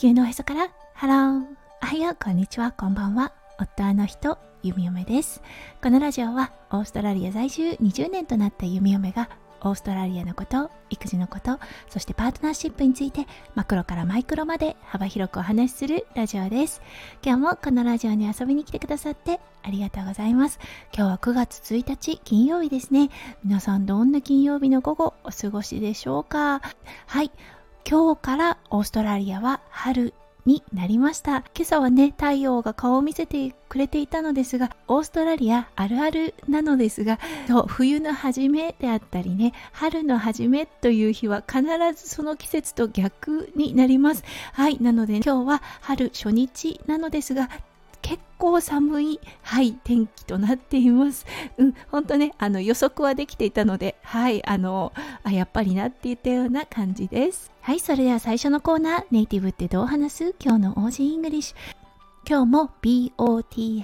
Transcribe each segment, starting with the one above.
球のおへそから。ハローおはよう。こんにちは。こんばんは。夫の人。弓嫁です。このラジオはオーストラリア在住。20年となった弓嫁がオーストラリアのこと育児のことそしてパートナーシップについてマクロからマイクロまで幅広くお話しするラジオです。今日もこのラジオに遊びに来てくださってありがとうございます。今日は9月1日金曜日ですね。皆さんどんな金曜日の午後お過ごしでしょうか？はい。今日からオーストラリアは春になりました。今朝はね太陽が顔を見せてくれていたのですがオーストラリアあるあるなのですがそう冬の初めであったりね春の初めという日は必ずその季節と逆になります。はいなので今日は春初日なのですが結構寒い、はい、天気となっています。うん、本当ね、あの予測はできていたので、はい、あの、あ、やっぱりなっていたような感じです。はい、それでは最初のコーナー、ネイティブってどう話す？今日の Aussie English。今日も BOTHER、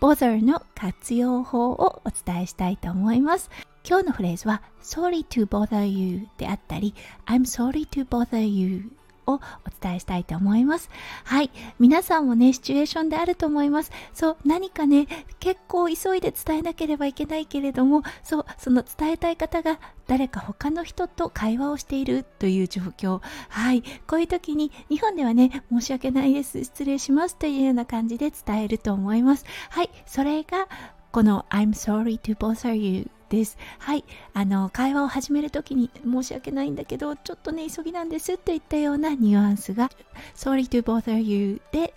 bother の活用法をお伝えしたいと思います。今日のフレーズは sorry to bother you であったり I'm sorry to bother you をお伝えしたいと思います。はい。皆さんもね、シチュエーションであると思います。そう、何かね、結構急いで伝えなければいけないけれども、そう、その伝えたい方が誰か他の人と会話をしているという状況。はい。こういう時に、日本ではね、申し訳ないです。失礼しますというような感じで伝えると思います。はい。それが、この I'm sorry to bother you です。はい。あの、会話を始めるときに申し訳ないんだけど、ちょっとね、急ぎなんですといったようなニュアンスが sorry to bother you で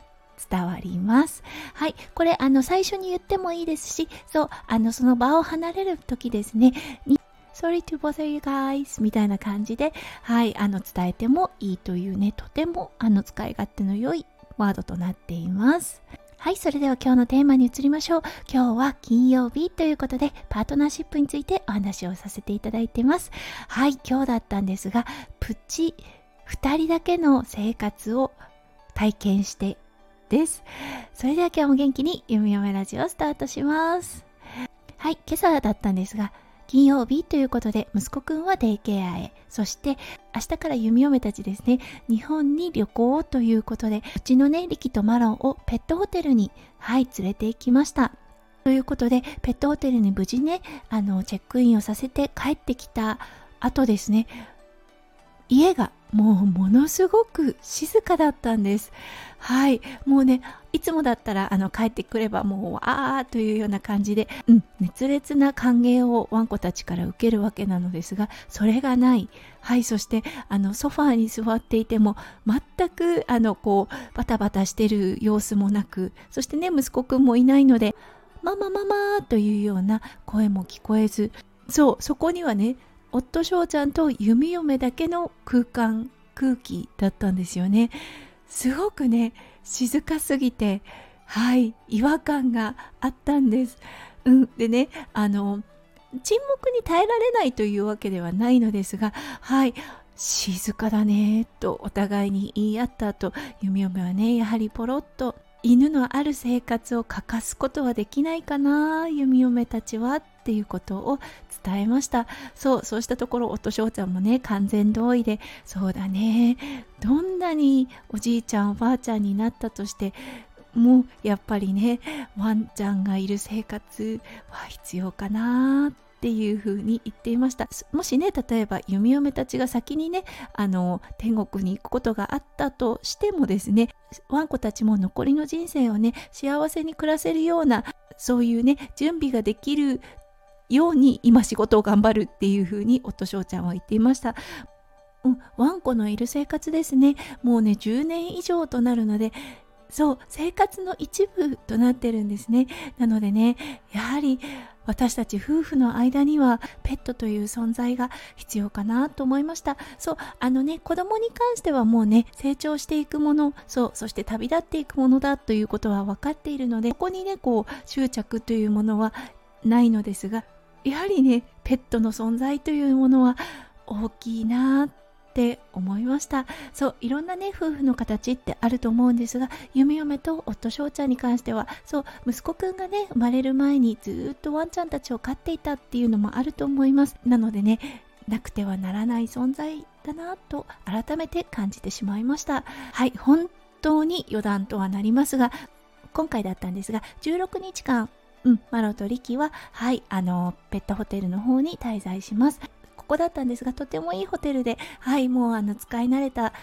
伝わります。はい。これ、あの、最初に言ってもいいですし、そう、あの、その場を離れるときですね、sorry to bother you guys みたいな感じで、はい、あの、伝えてもいいというね、とても、あの、使い勝手の良いワードとなっています。はい、それでは今日のテーマに移りましょう。今日は金曜日ということで、パートナーシップについてお話をさせていただいてます。はい、今日だったんですが、プチ2人だけの生活を体験してです。それでは今日も元気に読み読めラジオスタートします。はい、今朝だったんですが、金曜日ということで息子くんはデイケアへ。そして明日から弓嫁たちですね。日本に旅行ということでうちのねリキとマロンをペットホテルにはい連れて行きました。ということでペットホテルに無事ねあのチェックインをさせて帰ってきた後ですね。家がもうものすごく静かだったんです。はい。もうね、いつもだったら、あの、帰ってくればもう、あーというような感じで、うん、熱烈な歓迎をワンコたちから受けるわけなのですが、それがない。はい。そして、あの、ソファーに座っていても、全く、あの、こう、バタバタしてる様子もなく、そしてね、息子くんもいないので、ママママというような声も聞こえず、そう、そこにはね、夫翔ちゃんと弓嫁だけの空間空気だったんですよね。すごくね静かすぎてはい違和感があったんです、うん、でねあの沈黙に耐えられないというわけではないのですがはい静かだねとお互いに言い合った後弓嫁はねやはりポロッと犬のある生活を欠かすことはできないかな弓嫁たちはっていうことを伝えました。そうそうしたところ夫翔ちゃんもね完全同意でそうだね。どんなにおじいちゃんおばあちゃんになったとしてもやっぱりねワンちゃんがいる生活は必要かなっていうふうに言っていました。もしね例えば弓嫁たちが先にねあの天国に行くことがあったとしてもですねワンコたちも残りの人生をね幸せに暮らせるようなそういうね準備ができるように今仕事を頑張るっていうふうに夫翔ちゃんは言っていました。うん、ワンコのいる生活ですね。もうね、10年以上となるので、そう、生活の一部となってるんですね。なのでね、やはり私たち夫婦の間にはペットという存在が必要かなと思いました。そう、あのね、子供に関してはもうね、成長していくもの、そう、そして旅立っていくものだということは分かっているので、ここにね、こう、執着というものはないのですが、やはりねペットの存在というものは大きいなって思いました。そういろんなね夫婦の形ってあると思うんですが弓嫁と夫翔ちゃんに関してはそう息子くんがね生まれる前にずっとワンちゃんたちを飼っていたっていうのもあると思います。なのでねなくてはならない存在だなと改めて感じてしまいました。はい本当に余談とはなりますが今回だったんですが16日間うん、マロとリキは、はい、あの、ペットホテルの方に滞在します。ここだったんですが、とてもいいホテルで、はい、もうあの、使い慣れた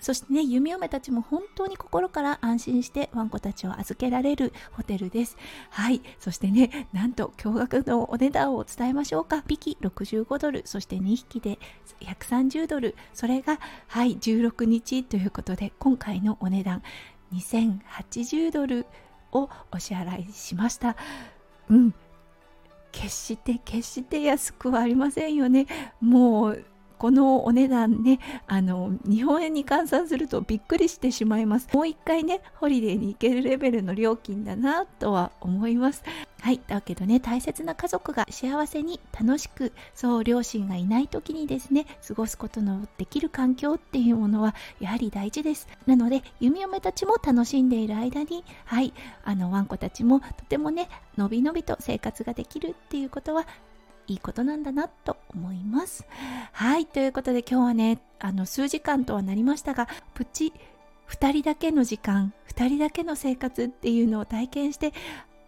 そしてね、弓嫁たちも本当に心から安心してワンコたちを預けられるホテルです。はい。そしてね、なんと驚愕のお値段を伝えましょうか。1匹65ドル、そして2匹で130ドル。それが、はい、16日ということで、今回のお値段2080ドルをお支払いしました。うん。決して決して安くはありませんよね。もうこのお値段ねあの日本円に換算するとびっくりしてしまいます。もう一回ねホリデーに行けるレベルの料金だなとは思います。はい。だけどね大切な家族が幸せに楽しくそう両親がいない時にですね過ごすことのできる環境っていうものはやはり大事です。なので弓嫁たちも楽しんでいる間にはい。あのワンコたちもとてもねのびのびと生活ができるっていうことはいいことなんだなと思います。はい、ということで今日はね、あの数時間とはなりましたが、プチ2人だけの時間、2人だけの生活っていうのを体験して、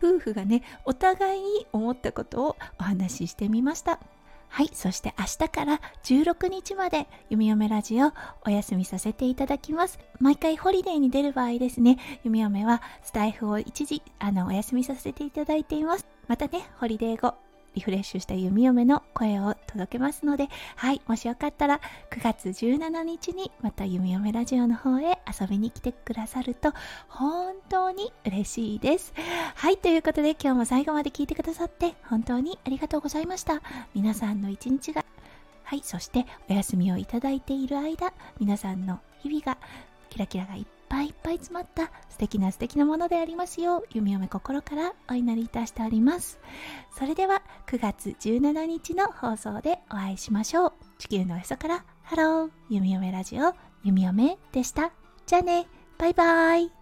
夫婦がね、お互いに思ったことをお話ししてみました。はい、そして明日から16日まで弓嫁ラジオお休みさせていただきます。毎回ホリデーに出る場合ですね、弓嫁はスタイフを一時あのお休みさせていただいています。またね、ホリデー後リフレッシュした弓嫁の声を届けますので、はい、もしよかったら9月17日にまた弓嫁ラジオの方へ遊びに来てくださると本当に嬉しいです。はい、ということで今日も最後まで聞いてくださって本当にありがとうございました。皆さんの一日がはい、そしてお休みをいただいている間、皆さんの日々がキラキラがいっぱいいっぱい詰まった素敵な素敵なものでありますよう、弓嫁心からお祈りいたしております。それでは9月17日の放送でお会いしましょう。地球のへそからハロー、弓嫁ラジオ、弓嫁でした。じゃあね、バイバイ。